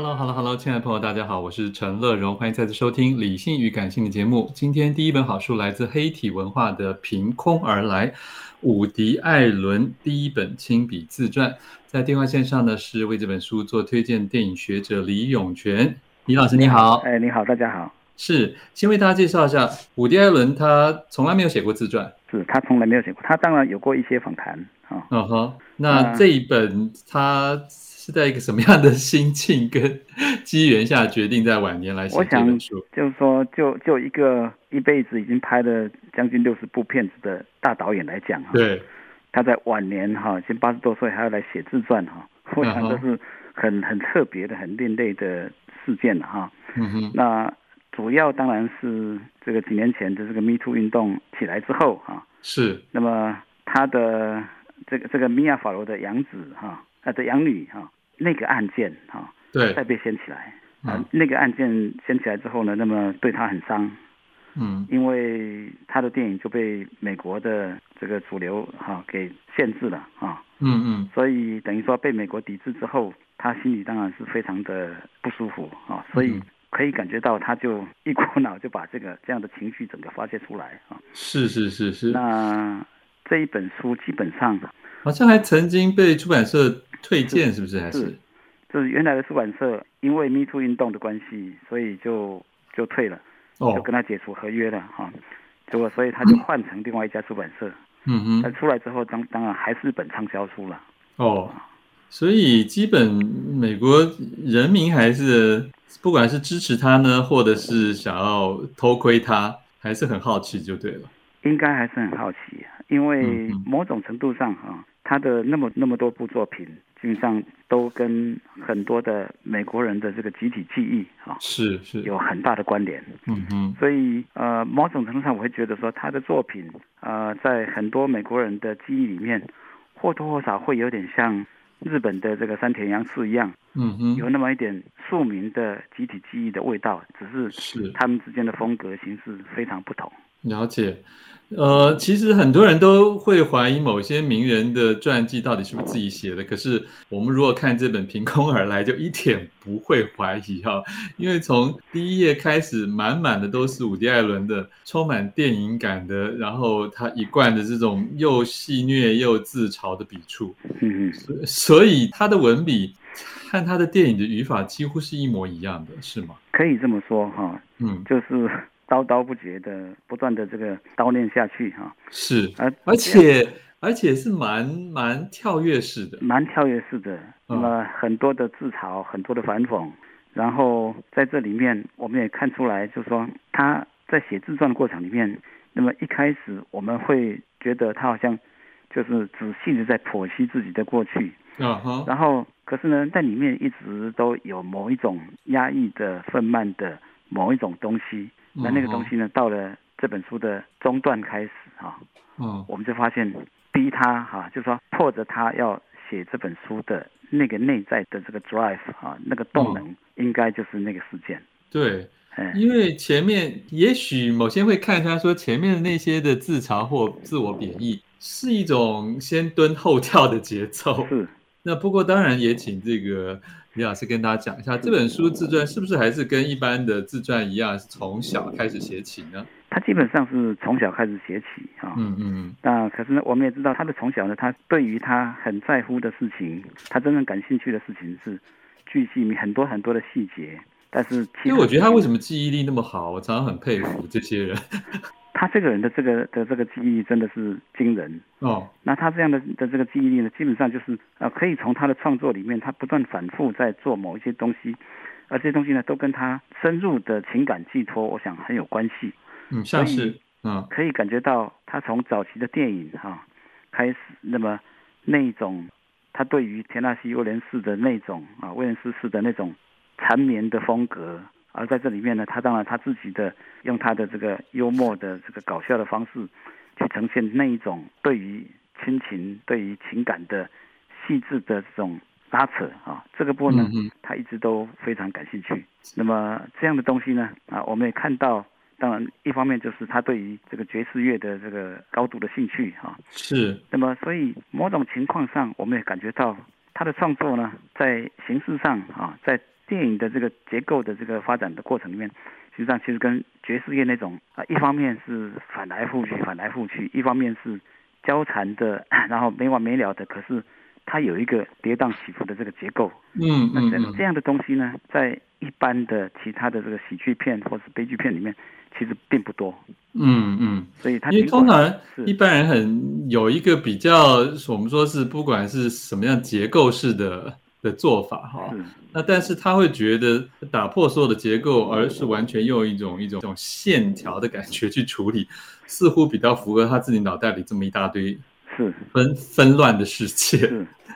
Hello，亲爱的朋友，大家好，我是陈乐荣，欢迎再次收听《理性与感性》的节目。今天第一本好书来自黑体文化的《凭空而来》，伍迪·艾伦第一本亲笔自传。在电话线上呢，是为这本书做推荐电影学者李永泉。李老师你好，哎，你好，大家好。是，先为大家介绍一下伍迪·艾伦，他从来没有写过自传，是他从来没有写过，他当然有过一些访谈啊。嗯哼，那这一本他。是在一个什么样的心境跟机缘下决定在晚年来写这本书？就是说，就就一个一辈子已经拍了将近六十部片子的大导演来讲，对，他在晚年哈，已经八十多岁还要来写自传哈，我想这是很很特别的、很另类的事件哈。嗯哼，那主要当然是这个几年前的这个 Me Too 运动起来之后哈，是。那么他的这个这个米亚法罗的养子哈，他的养女哈。那个案件哈，对，再被掀起来，啊，那个案件掀起来之后呢，那么对他很伤，嗯，因为他的电影就被美国的这个主流哈给限制了啊，嗯嗯，所以等于说被美国抵制之后，他心里当然是非常的不舒服啊，所以可以感觉到他就一股脑就把这个这样的情绪整个发泄出来啊，是是是是，那这一本书基本上好像还曾经被出版社。推荐是不是还是？是，就是原来的出版社因为 Me Too 运动的关系，所以就就退了，就跟他解除合约了哈。结果所以他就换成另外一家出版社。嗯哼。他出来之后，当当然还是本畅销书了。哦。所以基本美国人民还是不管是支持他呢，或者是想要偷窥他，还是很好奇就对了。应该还是很好奇，因为某种程度上哈，他的那么那么多部作品。基本上都跟很多的美国人的这个集体记忆啊，是是有很大的关联。嗯嗯，所以呃，某种程度上我会觉得说，他的作品呃，在很多美国人的记忆里面，或多或少会有点像日本的这个山田洋次一样，嗯嗯，有那么一点庶民的集体记忆的味道，只是是他们之间的风格形式非常不同。了解。呃，其实很多人都会怀疑某些名人的传记到底是不是自己写的。可是我们如果看这本《凭空而来》，就一点不会怀疑哈，因为从第一页开始，满满的都是伍迪·艾伦的充满电影感的，然后他一贯的这种又戏谑又自嘲的笔触。嗯嗯，所以他的文笔和他的电影的语法几乎是一模一样的，是吗？可以这么说哈，嗯，就是。滔滔不绝的，不断的这个叨念下去哈，是，而而且而且是蛮蛮跳跃式的，蛮跳跃式的。那么很多的自嘲，很多的反讽，然后在这里面我们也看出来，就是说他在写自传的过程里面，那么一开始我们会觉得他好像就是仔细的在剖析自己的过去，啊然后可是呢，在里面一直都有某一种压抑的、愤懑的某一种东西。那那个东西呢？到了这本书的中段开始哈，嗯，我们就发现逼他哈，就是说迫着他要写这本书的那个内在的这个 drive 啊，那个动能，应该就是那个事件。对，因为前面也许某些会看他说前面的那些的自嘲或自我贬义，是一种先蹲后跳的节奏。是。那不过当然也请这个李老师跟大家讲一下，这本书自传是不是还是跟一般的自传一样，是从小开始写起呢？他基本上是从小开始写起啊。嗯嗯嗯。那可是呢，我们也知道他的从小呢，他对于他很在乎的事情，他真正感兴趣的事情是巨细很多很多的细节。但是其实，因为我觉得他为什么记忆力那么好，我常常很佩服这些人。他这个人的这个的这个记忆力真的是惊人哦。那他这样的的这个记忆力呢，基本上就是呃，可以从他的创作里面，他不断反复在做某一些东西，而这些东西呢，都跟他深入的情感寄托，我想很有关系。嗯，像是嗯，可以感觉到他从早期的电影哈、啊、开始，那么那一种他对于田纳西·威廉斯的那种啊，威廉斯式的那种缠绵的风格。而在这里面呢，他当然他自己的用他的这个幽默的这个搞笑的方式，去呈现那一种对于亲情、对于情感的细致的这种拉扯啊，这个部分呢，他一直都非常感兴趣。那么这样的东西呢，啊，我们也看到，当然一方面就是他对于这个爵士乐的这个高度的兴趣啊，是。那么所以某种情况上，我们也感觉到他的创作呢，在形式上啊，在电影的这个结构的这个发展的过程里面，实际上其实跟爵士乐那种啊，一方面是反来覆去，反来覆去，一方面是交缠的，然后没完没了的。可是它有一个跌宕起伏的这个结构。嗯嗯。那这样的东西呢，在一般的其他的这个喜剧片或是悲剧片里面，其实并不多。嗯嗯。所以它因为通常一般人很有一个比较，我们说是不管是什么样结构式的。的做法哈，那但是他会觉得打破所有的结构，而是完全用一种一种一种线条的感觉去处理，似乎比较符合他自己脑袋里这么一大堆是纷纷乱的世界。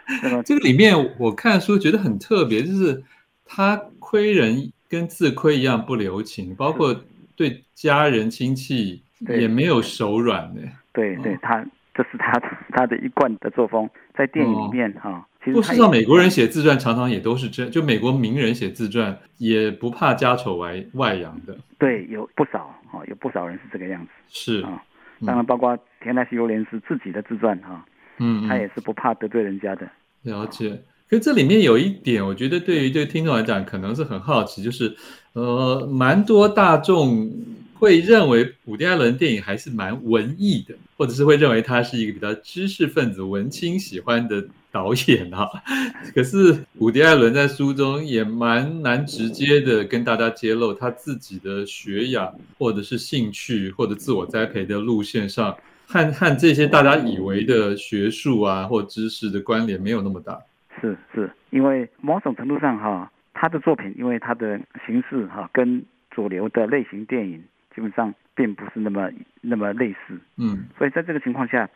这个里面我看书觉得很特别，就是他亏人跟自亏一样不留情，包括对家人亲戚也没有手软的。对对，他这是他他的一贯的作风，在电影里面哈。不知道美国人写自传常常也都是这样，就美国名人写自传也不怕家丑外外扬的。对，有不少啊，有不少人是这个样子。是啊，当然包括田纳西·尤连斯自己的自传哈，嗯，他也是不怕得罪人家的。了解，可这里面有一点，我觉得对于这个听众来讲可能是很好奇，就是呃，蛮多大众会认为伍迪·艾伦电影还是蛮文艺的，或者是会认为他是一个比较知识分子、文青喜欢的。导演哈、可是伍迪·艾伦在书中也蛮难直接的跟大家揭露他自己的学养，或者是兴趣，或者自我栽培的路线上，和和这些大家以为的学术啊或知识的关联没有那么大。是是，因为某种程度上哈，他的作品因为他的形式哈，跟主流的类型电影基本上并不是那么那么类似。嗯，所以在这个情况下。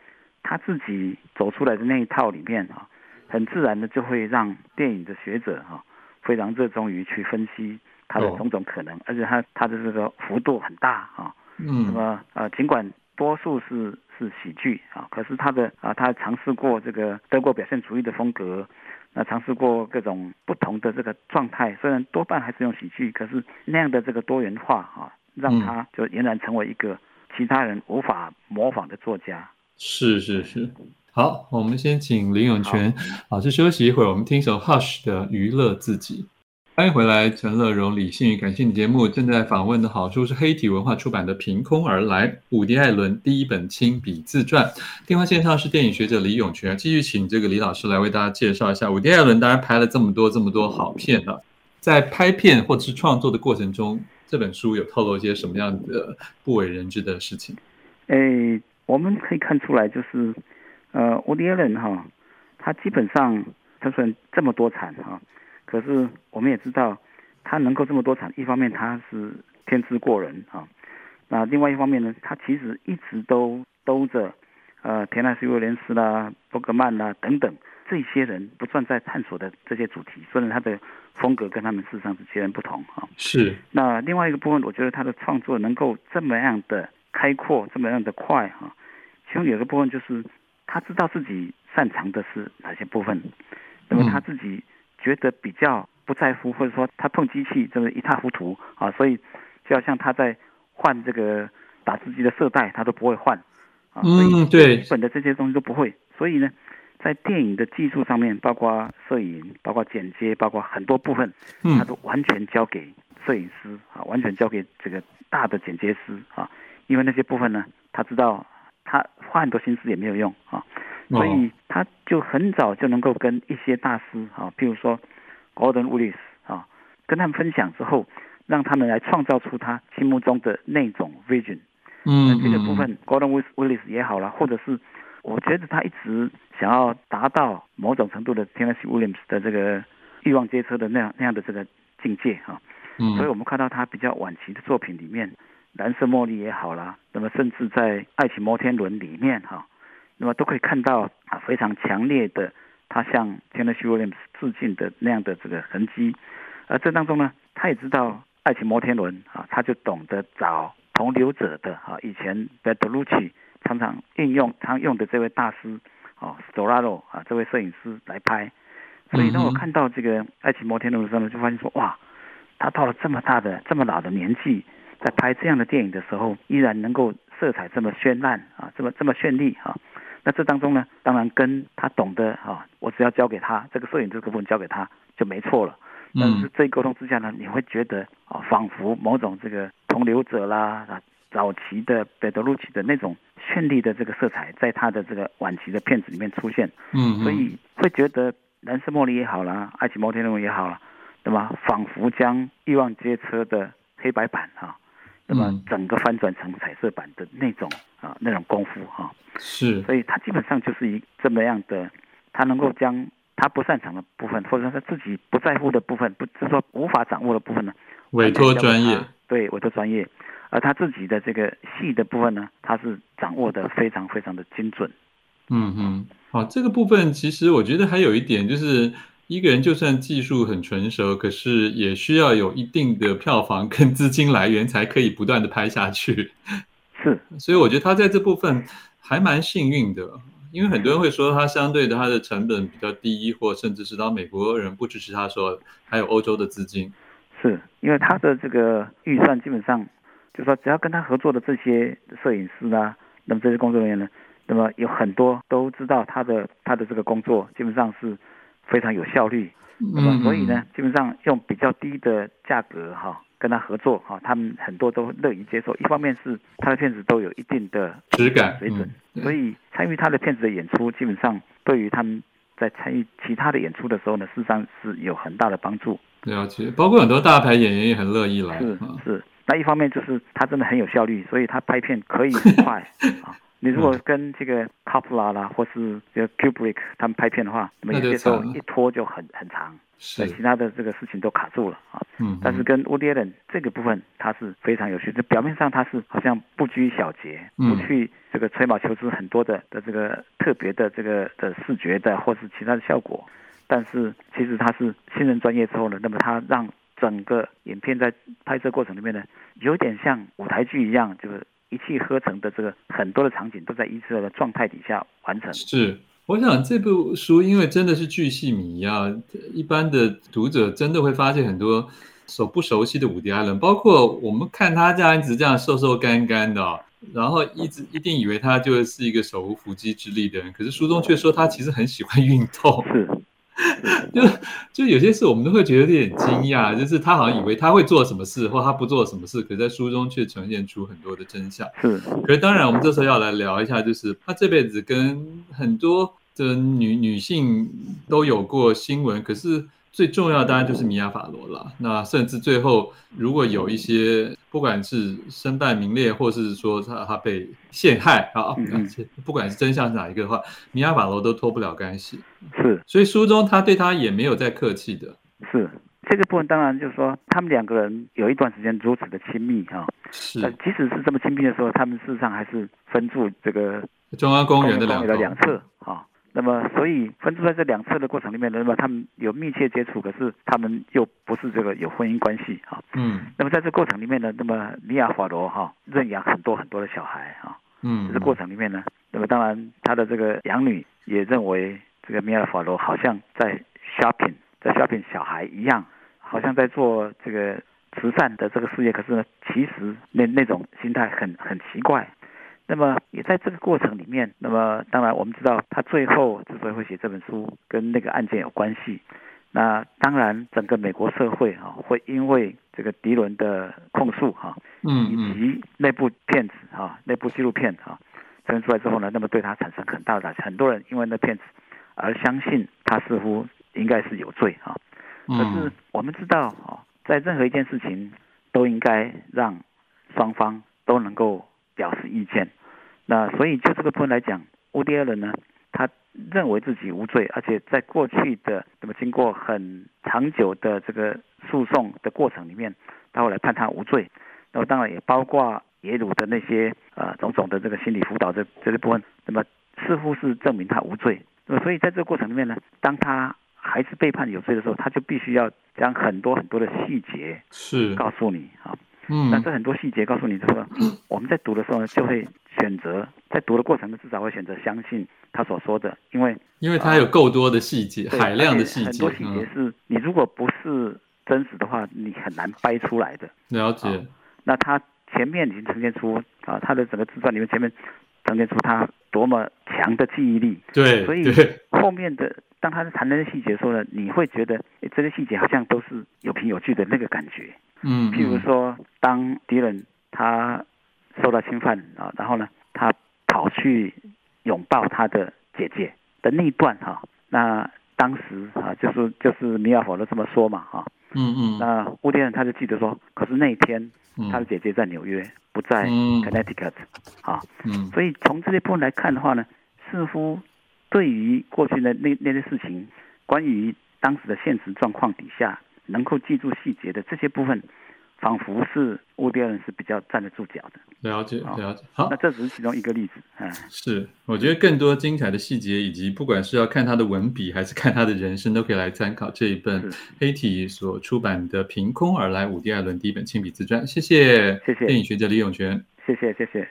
他自己走出来的那一套里面啊，很自然的就会让电影的学者哈非常热衷于去分析他的种种可能，而且他他的这个幅度很大啊。嗯。那么呃，尽管多数是是喜剧啊，可是他的啊，他尝试过这个德国表现主义的风格，那尝试过各种不同的这个状态，虽然多半还是用喜剧，可是那样的这个多元化啊，让他就俨然成为一个其他人无法模仿的作家。是是是，好，我们先请林永泉老师休息一会儿，我们听首 Hush 的娱乐自己。欢迎回来，陈乐融理性与感性的节目正在访问的好书是黑体文化出版的《凭空而来》，伍迪·艾伦第一本亲笔自传。电话线上是电影学者李永泉，继续请这个李老师来为大家介绍一下伍迪·艾伦。当然拍了这么多这么多好片了，在拍片或者是创作的过程中，这本书有透露一些什么样的不为人知的事情？诶。我们可以看出来，就是，呃，伍迪·艾伦哈，他基本上他虽然这么多产哈，可是我们也知道，他能够这么多产，一方面他是天资过人啊，那另外一方面呢，他其实一直都兜着，呃，田纳西·威廉斯啦、伯格曼啦等等这些人不断在探索的这些主题，虽然他的风格跟他们事实上是截然不同啊。是。那另外一个部分，我觉得他的创作能够这么样的开阔，这么样的快哈。其中有一个部分就是，他知道自己擅长的是哪些部分，那么他自己觉得比较不在乎，或者说他碰机器真的一塌糊涂啊，所以就好像他在换这个打字机的色带，他都不会换啊，所以对，基本的这些东西都不会。所以呢，在电影的技术上面，包括摄影、包括剪接、包括很多部分，他都完全交给摄影师啊，完全交给这个大的剪接师啊，因为那些部分呢，他知道他花很多心思也没有用啊，所以他就很早就能够跟一些大师啊，譬如说 Gordon Willis 啊，跟他们分享之后，让他们来创造出他心目中的那种 vision。嗯，这个部分 Gordon Willis 也好了，或者是。我觉得他一直想要达到某种程度的 Tennessee Williams 的这个欲望街车的那样那样的这个境界哈，嗯，所以我们看到他比较晚期的作品里面，蓝色茉莉也好啦，那么甚至在爱情摩天轮里面哈，那么都可以看到啊非常强烈的他向 Tennessee Williams 致敬的那样的这个痕迹，而这当中呢，他也知道爱情摩天轮啊，他就懂得找同流者的啊，以前 Bertolucci 常常运用常用的这位大师，哦，Storaro 啊，这位摄影师来拍，所以当我看到这个《爱情摩天轮》的时候呢，就发现说，哇，他到了这么大的、这么老的年纪，在拍这样的电影的时候，依然能够色彩这么绚烂啊，这么这么绚丽啊。那这当中呢，当然跟他懂得啊，我只要交给他这个摄影这个部分交给他就没错了。但是这一沟通之下呢，你会觉得啊，仿佛某种这个同流者啦啊。早期的贝德鲁奇的那种绚丽的这个色彩，在他的这个晚期的片子里面出现，嗯，所以会觉得蓝色茉莉也好啦，爱情摩天轮也好啦，对吧？仿佛将欲望街车的黑白版哈、啊，那么整个翻转成彩色版的那种啊那种功夫哈、啊，是，所以他基本上就是一这么样的，他能够将他不擅长的部分，或者说他自己不在乎的部分，不就是说无法掌握的部分呢，委托专业，对，委托专业。而他自己的这个戏的部分呢，他是掌握的非常非常的精准。嗯嗯，好，这个部分其实我觉得还有一点，就是一个人就算技术很纯熟，可是也需要有一定的票房跟资金来源，才可以不断的拍下去。是，所以我觉得他在这部分还蛮幸运的，因为很多人会说他相对的他的成本比较低，或甚至是当美国人不支持他说，还有欧洲的资金。是因为他的这个预算基本上。就是说，只要跟他合作的这些摄影师啊，那么这些工作人员呢，那么有很多都知道他的他的这个工作基本上是非常有效率，那么所以呢，基本上用比较低的价格哈跟他合作哈，他们很多都乐于接受。一方面是他的片子都有一定的质感水准，所以参与他的片子的演出，基本上对于他们在参与其他的演出的时候呢，事实上是有很大的帮助。了解，包括很多大牌演员也很乐意来。是是。那一方面就是他真的很有效率，所以他拍片可以很快 啊。你如果跟这个 Coppola 啦，或是这个 Kubrick 他们拍片的话，那么有些时候一拖就很很长，是其他的这个事情都卡住了啊。嗯。但是跟 Woody Allen 这个部分，他是非常有趣。就表面上他是好像不拘小节，不去这个吹毛求疵很多的的这个特别的这个的视觉的或是其他的效果，但是其实他是新人专业之后呢，那么他让。整个影片在拍摄过程里面呢，有点像舞台剧一样，就是一气呵成的这个很多的场景都在一次的状态底下完成。是，我想这部书因为真的是巨细靡遗啊，一般的读者真的会发现很多所不熟悉的伍迪·艾伦，包括我们看他这样一直这样瘦瘦干干的，哦，然后一直一定以为他就是一个手无缚鸡之力的人，可是书中却说他其实很喜欢运动。是。就就有些事我们都会觉得有点惊讶，就是他好像以为他会做什么事，或他不做什么事，可在书中却呈现出很多的真相。是，可是当然，我们这时候要来聊一下，就是他这辈子跟很多的女女性都有过新闻，可是。最重要的当然就是米娅法罗了。那甚至最后，如果有一些不管是身败名裂，或是说他他被陷害啊，不管是真相是哪一个的话，米亚法罗都脱不了干系。是，所以书中他对他也没有再客气的。是这个部分，当然就是说他们两个人有一段时间如此的亲密哈。是，即使是这么亲密的时候，他们事实上还是分住这个中央公园的两两侧哈。那么，所以分住在这两侧的过程里面，那么他们有密切接触，可是他们又不是这个有婚姻关系啊。嗯。那么在这过程里面呢，那么米亚法罗哈认养很多很多的小孩啊。嗯。这个过程里面呢，那么当然他的这个养女也认为这个米亚法罗好像在 shopping，在 shopping 小孩一样，好像在做这个慈善的这个事业。可是呢，其实那那种心态很很奇怪。那么也在这个过程里面，那么当然我们知道他最后之所以会写这本书，跟那个案件有关系。那当然，整个美国社会哈会因为这个迪伦的控诉哈，嗯，以及那部片子哈，那部纪录片哈呈现出来之后呢，那么对他产生很大的打击。很多人因为那片子而相信他似乎应该是有罪哈。可是我们知道哈，在任何一件事情都应该让双方都能够表示意见。那所以就这个部分来讲，乌迪·艾伦呢，他认为自己无罪，而且在过去的那么经过很长久的这个诉讼的过程里面，他后来判他无罪。那么当然也包括耶鲁的那些呃种种的这个心理辅导的这个部分，那么似乎是证明他无罪。那么所以在这个过程里面呢，当他还是被判有罪的时候，他就必须要将很多很多的细节是告诉你啊。嗯，那这很多细节告诉你之后，我们在读的时候呢，就会选择在读的过程中至少会选择相信他所说的，因为因为他有够多的细节，呃、海量的细节，很多细节是、嗯、你如果不是真实的话，你很难掰出来的。了解。啊、那他前面已经呈现出啊，他的整个自传里面前面呈现出他多么强的记忆力。对。所以后面的当他谈那些细节的时候呢，你会觉得诶这些细节好像都是有凭有据的那个感觉。嗯，譬如说，当敌人他受到侵犯啊，然后呢，他跑去拥抱他的姐姐的那一段哈，那当时啊，就是就是米尔福都这么说嘛哈，嗯嗯，那乌迪恩他就记得说，可是那一天他的姐姐在纽约，不在 Connecticut 啊，嗯，所以从这些部分来看的话呢，似乎对于过去的那那些事情，关于当时的现实状况底下。能够记住细节的这些部分，仿佛是乌迪恩是比较站得住脚的。了解，了解。好，那这只是其中一个例子。嗯，是，我觉得更多精彩的细节，以及不管是要看他的文笔，还是看他的人生，都可以来参考这一本黑体所出版的《凭空而来：伍迪·艾伦》第一本亲笔自传。谢谢，谢谢电影学者李永泉。谢谢，谢谢。